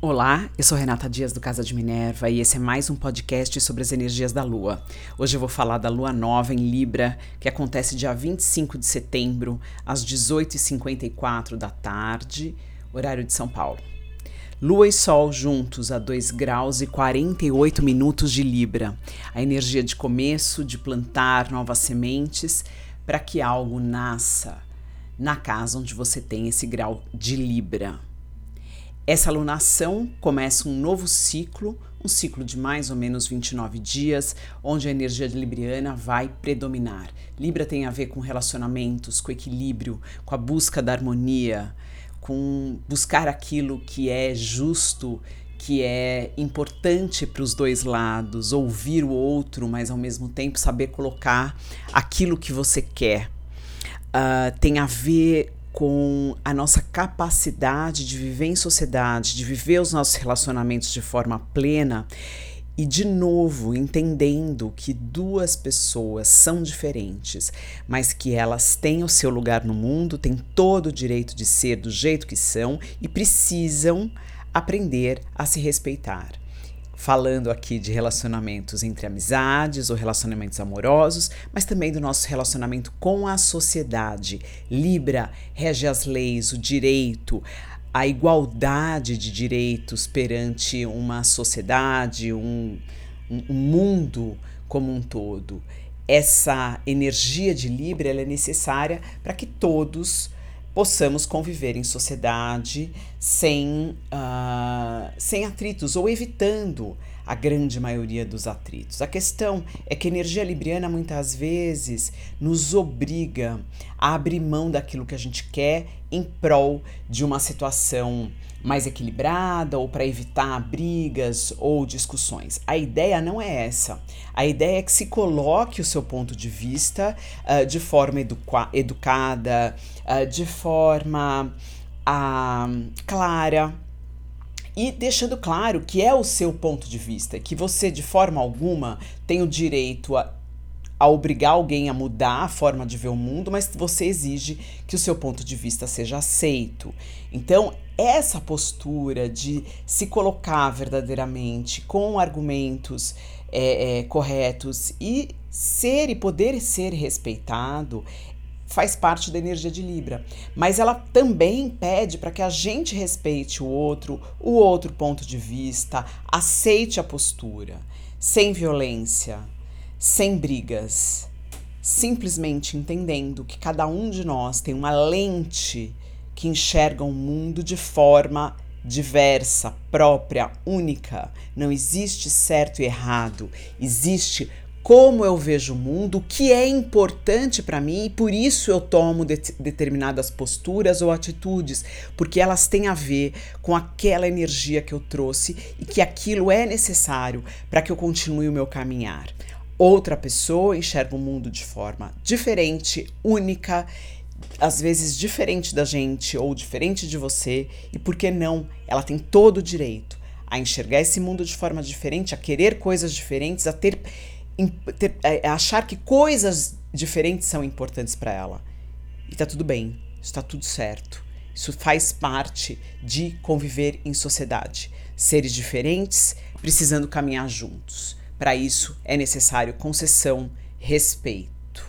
Olá, eu sou Renata Dias do Casa de Minerva e esse é mais um podcast sobre as energias da Lua. Hoje eu vou falar da Lua Nova em Libra, que acontece dia 25 de setembro, às 18h54 da tarde, horário de São Paulo. Lua e Sol juntos a 2 graus e 48 minutos de Libra. A energia de começo, de plantar novas sementes para que algo nasça na casa onde você tem esse grau de Libra. Essa alunação começa um novo ciclo, um ciclo de mais ou menos 29 dias, onde a energia de libriana vai predominar. Libra tem a ver com relacionamentos, com equilíbrio, com a busca da harmonia, com buscar aquilo que é justo, que é importante para os dois lados, ouvir o outro, mas ao mesmo tempo saber colocar aquilo que você quer. Uh, tem a ver com a nossa capacidade de viver em sociedade, de viver os nossos relacionamentos de forma plena e, de novo, entendendo que duas pessoas são diferentes, mas que elas têm o seu lugar no mundo, têm todo o direito de ser do jeito que são e precisam aprender a se respeitar falando aqui de relacionamentos entre amizades ou relacionamentos amorosos, mas também do nosso relacionamento com a sociedade. Libra rege as leis, o direito, a igualdade de direitos perante uma sociedade, um, um mundo como um todo. Essa energia de Libra é necessária para que todos possamos conviver em sociedade sem, uh, sem atritos ou evitando a grande maioria dos atritos. A questão é que a energia libriana muitas vezes nos obriga a abrir mão daquilo que a gente quer em prol de uma situação mais equilibrada ou para evitar brigas ou discussões. A ideia não é essa. A ideia é que se coloque o seu ponto de vista uh, de forma educada, uh, de forma uh, clara, e deixando claro que é o seu ponto de vista, que você de forma alguma tem o direito a, a obrigar alguém a mudar a forma de ver o mundo, mas você exige que o seu ponto de vista seja aceito. Então, essa postura de se colocar verdadeiramente com argumentos é, é, corretos e ser e poder ser respeitado faz parte da energia de Libra, mas ela também pede para que a gente respeite o outro, o outro ponto de vista, aceite a postura, sem violência, sem brigas, simplesmente entendendo que cada um de nós tem uma lente que enxerga o mundo de forma diversa, própria, única. Não existe certo e errado, existe como eu vejo o mundo, o que é importante para mim e por isso eu tomo de determinadas posturas ou atitudes, porque elas têm a ver com aquela energia que eu trouxe e que aquilo é necessário para que eu continue o meu caminhar. Outra pessoa enxerga o mundo de forma diferente, única, às vezes diferente da gente ou diferente de você, e por que não? Ela tem todo o direito a enxergar esse mundo de forma diferente, a querer coisas diferentes, a ter ter, é, é, achar que coisas diferentes são importantes para ela. E tá tudo bem, está tudo certo. Isso faz parte de conviver em sociedade. Seres diferentes precisando caminhar juntos. Para isso é necessário concessão, respeito.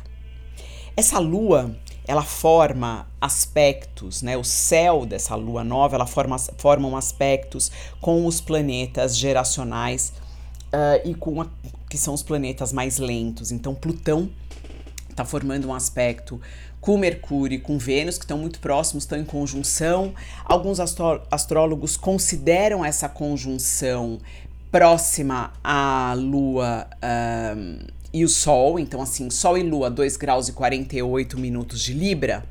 Essa lua, ela forma aspectos, né? O céu dessa lua nova, ela forma, forma aspectos com os planetas geracionais uh, e com a, que são os planetas mais lentos. Então, Plutão está formando um aspecto com Mercúrio e com Vênus, que estão muito próximos, estão em conjunção. Alguns astrólogos consideram essa conjunção próxima à Lua um, e o Sol, então assim, Sol e Lua, 2 graus e 48 minutos de Libra.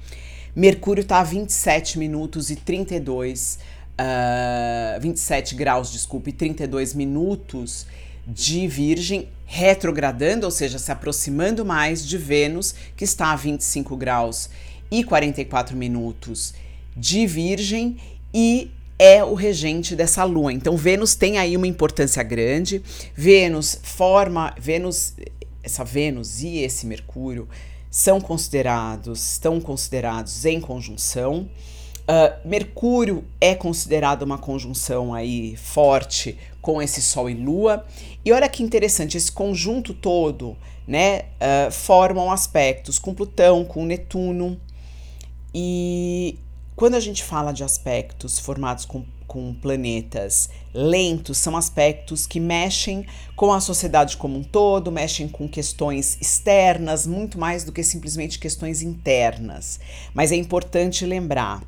Mercúrio está a 27 minutos e 32, uh, 27 graus, desculpe, 32 minutos de Virgem retrogradando, ou seja, se aproximando mais de Vênus, que está a 25 graus e 44 minutos de Virgem e é o regente dessa lua. Então Vênus tem aí uma importância grande. Vênus forma, Vênus, essa Vênus e esse Mercúrio são considerados, estão considerados em conjunção. Uh, Mercúrio é considerado uma conjunção aí forte com esse Sol e Lua. E olha que interessante, esse conjunto todo, né, uh, formam aspectos com Plutão, com Netuno. E quando a gente fala de aspectos formados com, com planetas lentos, são aspectos que mexem com a sociedade como um todo, mexem com questões externas, muito mais do que simplesmente questões internas. Mas é importante lembrar: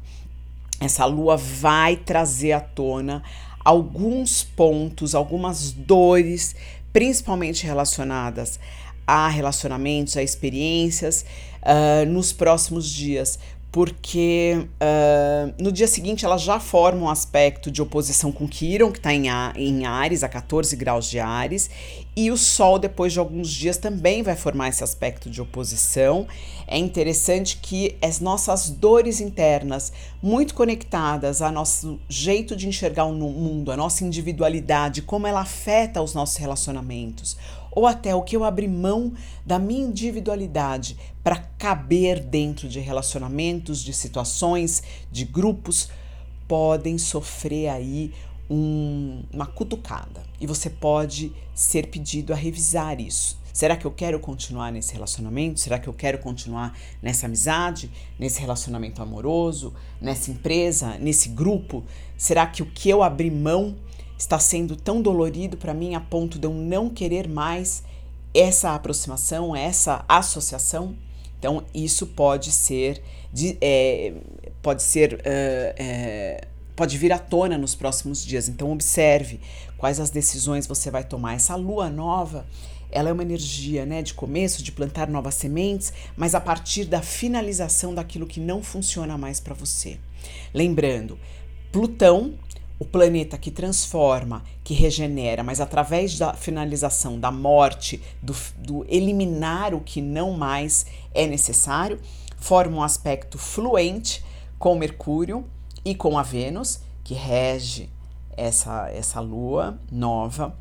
essa lua vai trazer à tona alguns pontos, algumas dores, principalmente relacionadas a relacionamentos, a experiências, uh, nos próximos dias porque uh, no dia seguinte ela já forma um aspecto de oposição com Quiron, que está em, em Ares, a 14 graus de Ares, e o Sol, depois de alguns dias, também vai formar esse aspecto de oposição. É interessante que as nossas dores internas, muito conectadas ao nosso jeito de enxergar o mundo, a nossa individualidade, como ela afeta os nossos relacionamentos, ou até o que eu abri mão da minha individualidade para caber dentro de relacionamentos, de situações, de grupos, podem sofrer aí um, uma cutucada e você pode ser pedido a revisar isso. Será que eu quero continuar nesse relacionamento? Será que eu quero continuar nessa amizade, nesse relacionamento amoroso, nessa empresa, nesse grupo? Será que o que eu abri mão está sendo tão dolorido para mim a ponto de eu não querer mais essa aproximação, essa associação. Então, isso pode ser, de, é, pode ser, uh, é, pode vir à tona nos próximos dias. Então, observe quais as decisões você vai tomar. Essa lua nova, ela é uma energia, né, de começo, de plantar novas sementes, mas a partir da finalização daquilo que não funciona mais para você. Lembrando, Plutão o planeta que transforma, que regenera, mas através da finalização, da morte, do, do eliminar o que não mais é necessário, forma um aspecto fluente com Mercúrio e com a Vênus, que rege essa, essa lua nova.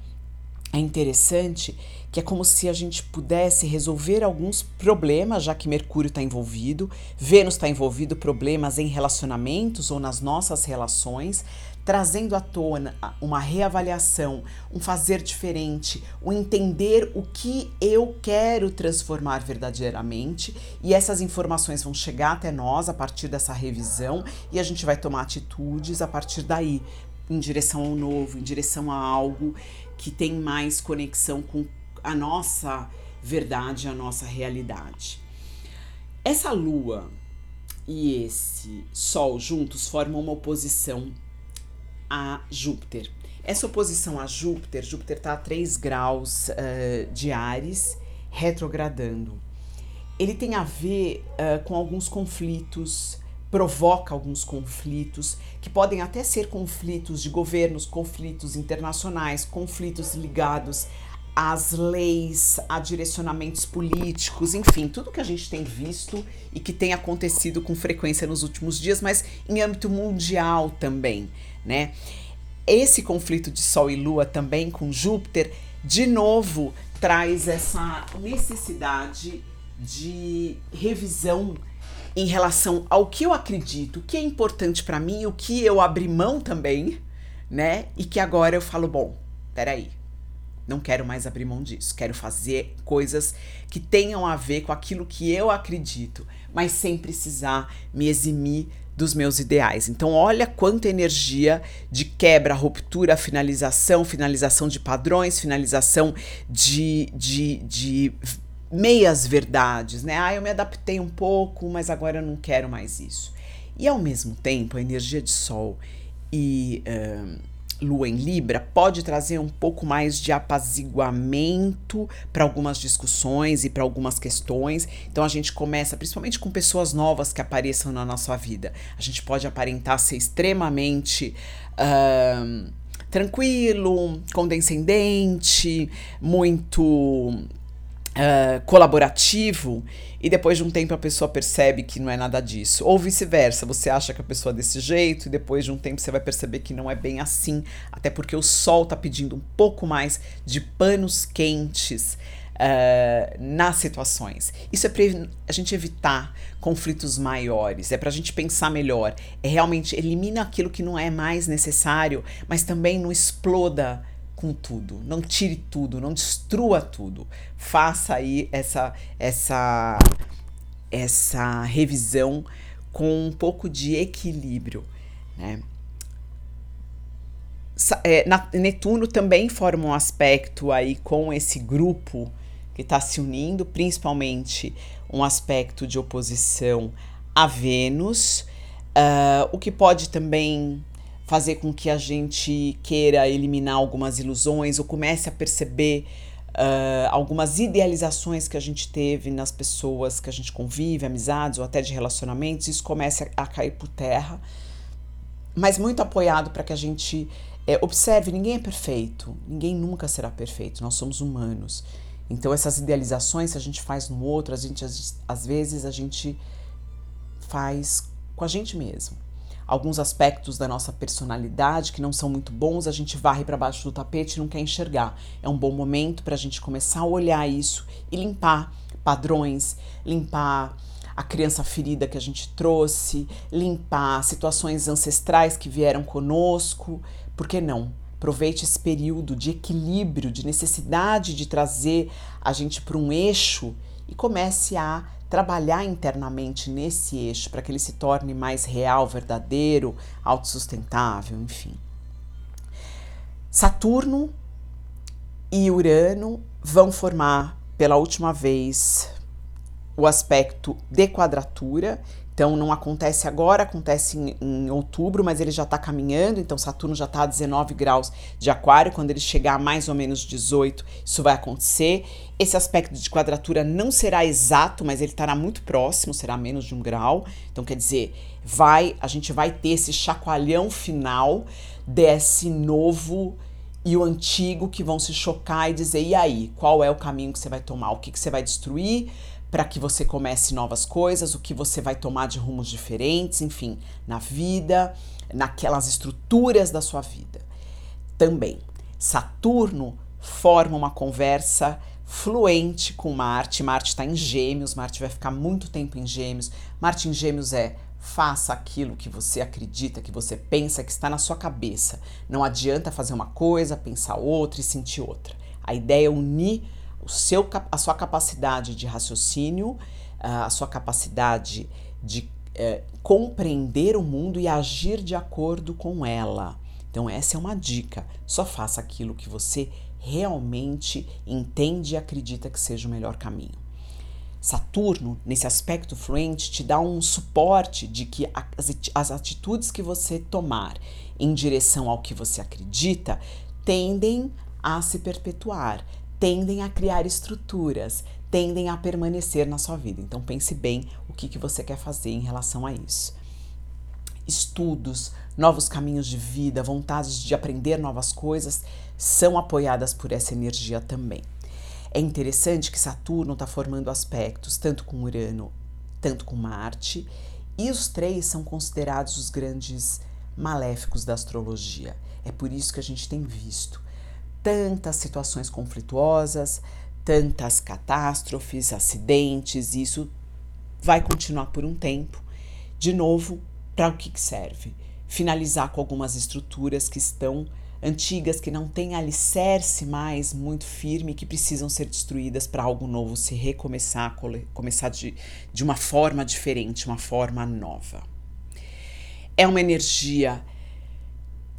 É interessante que é como se a gente pudesse resolver alguns problemas, já que Mercúrio está envolvido, Vênus está envolvido problemas em relacionamentos ou nas nossas relações, trazendo à tona uma reavaliação, um fazer diferente, um entender o que eu quero transformar verdadeiramente, e essas informações vão chegar até nós a partir dessa revisão e a gente vai tomar atitudes a partir daí, em direção ao novo, em direção a algo que tem mais conexão com a nossa verdade, a nossa realidade. Essa lua e esse sol juntos formam uma oposição a Júpiter. Essa oposição a Júpiter, Júpiter está a 3 graus uh, de Ares, retrogradando. Ele tem a ver uh, com alguns conflitos, provoca alguns conflitos, que podem até ser conflitos de governos, conflitos internacionais, conflitos ligados às leis, a direcionamentos políticos, enfim, tudo que a gente tem visto e que tem acontecido com frequência nos últimos dias, mas em âmbito mundial também né? Esse conflito de Sol e Lua também com Júpiter, de novo, traz essa necessidade de revisão em relação ao que eu acredito, o que é importante para mim, o que eu abri mão também, né? E que agora eu falo, bom, peraí, não quero mais abrir mão disso, quero fazer coisas que tenham a ver com aquilo que eu acredito, mas sem precisar me eximir dos meus ideais. Então, olha quanta energia de quebra, ruptura, finalização, finalização de padrões, finalização de, de, de meias verdades, né? Ah, eu me adaptei um pouco, mas agora eu não quero mais isso. E ao mesmo tempo, a energia de Sol e. Uh, Lua em Libra pode trazer um pouco mais de apaziguamento para algumas discussões e para algumas questões. Então a gente começa, principalmente com pessoas novas que apareçam na nossa vida, a gente pode aparentar ser extremamente. Tranquilo, condescendente, muito uh, colaborativo e depois de um tempo a pessoa percebe que não é nada disso. Ou vice-versa, você acha que a pessoa é desse jeito e depois de um tempo você vai perceber que não é bem assim, até porque o sol está pedindo um pouco mais de panos quentes uh, nas situações. Isso é para a gente evitar conflitos maiores, é para a gente pensar melhor, é realmente elimina aquilo que não é mais necessário, mas também não exploda com tudo, não tire tudo, não destrua tudo. Faça aí essa essa essa revisão com um pouco de equilíbrio, né? É, Netuno também forma um aspecto aí com esse grupo que está se unindo, principalmente um aspecto de oposição a Vênus, uh, o que pode também fazer com que a gente queira eliminar algumas ilusões ou comece a perceber uh, algumas idealizações que a gente teve nas pessoas que a gente convive, amizades ou até de relacionamentos, isso comece a, cair por terra, mas muito apoiado para que a gente é, observe: ninguém é perfeito, ninguém nunca será perfeito, nós somos humanos. Então, essas idealizações a gente faz no outro, a gente, às vezes a gente faz com a gente mesmo alguns aspectos da nossa personalidade que não são muito bons, a gente varre para baixo do tapete e não quer enxergar. É um bom momento para a gente começar a olhar isso e limpar padrões, limpar a criança ferida que a gente trouxe, limpar situações ancestrais que vieram conosco. Por que não? Aproveite esse período de equilíbrio, de necessidade de trazer a gente para um eixo e comece a trabalhar internamente nesse eixo para que ele se torne mais real, verdadeiro, autossustentável, enfim. Saturno e Urano vão formar pela última vez o aspecto de quadratura, então não acontece agora, acontece em, em outubro, mas ele já está caminhando, então Saturno já está a 19 graus de aquário, quando ele chegar a mais ou menos 18, isso vai acontecer. Esse aspecto de quadratura não será exato, mas ele estará muito próximo, será menos de um grau. Então quer dizer, vai, a gente vai ter esse chacoalhão final desse novo e o antigo que vão se chocar e dizer: e aí, qual é o caminho que você vai tomar? O que, que você vai destruir? Para que você comece novas coisas, o que você vai tomar de rumos diferentes, enfim, na vida, naquelas estruturas da sua vida. Também, Saturno forma uma conversa fluente com Marte. Marte está em Gêmeos, Marte vai ficar muito tempo em Gêmeos. Marte em Gêmeos é faça aquilo que você acredita, que você pensa, que está na sua cabeça. Não adianta fazer uma coisa, pensar outra e sentir outra. A ideia é unir o seu, a sua capacidade de raciocínio, a sua capacidade de é, compreender o mundo e agir de acordo com ela. Então, essa é uma dica. Só faça aquilo que você realmente entende e acredita que seja o melhor caminho. Saturno, nesse aspecto fluente, te dá um suporte de que as atitudes que você tomar em direção ao que você acredita tendem a se perpetuar, tendem a criar estruturas, tendem a permanecer na sua vida. Então pense bem o que, que você quer fazer em relação a isso. Estudos, novos caminhos de vida, vontades de aprender novas coisas são apoiadas por essa energia também. É interessante que Saturno está formando aspectos tanto com Urano, tanto com Marte, e os três são considerados os grandes maléficos da astrologia. É por isso que a gente tem visto tantas situações conflituosas, tantas catástrofes, acidentes, isso vai continuar por um tempo. De novo, para o que serve? Finalizar com algumas estruturas que estão antigas, que não têm alicerce mais muito firme, que precisam ser destruídas para algo novo se recomeçar, começar de, de uma forma diferente, uma forma nova. É uma energia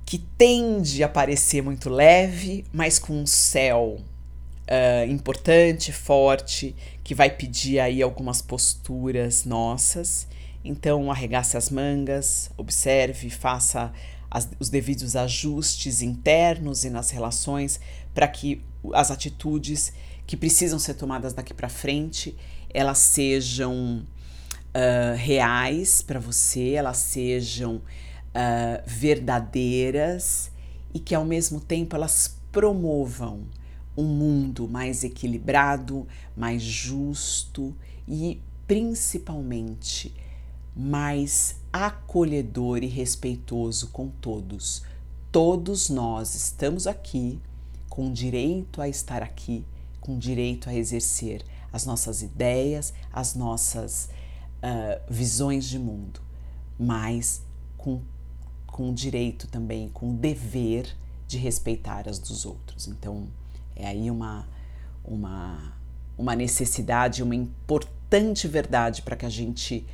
que tende a parecer muito leve, mas com um céu uh, importante, forte, que vai pedir aí algumas posturas nossas. Então, arregace as mangas, observe, faça as, os devidos ajustes internos e nas relações para que as atitudes que precisam ser tomadas daqui para frente elas sejam uh, reais para você, elas sejam uh, verdadeiras e que ao mesmo tempo elas promovam um mundo mais equilibrado, mais justo e principalmente mais acolhedor e respeitoso com todos. Todos nós estamos aqui com direito a estar aqui, com direito a exercer as nossas ideias, as nossas uh, visões de mundo, mas com, com direito também, com dever de respeitar as dos outros. Então, é aí uma, uma, uma necessidade, uma importante verdade para que a gente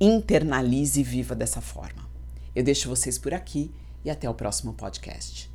internalize e viva dessa forma. Eu deixo vocês por aqui e até o próximo podcast.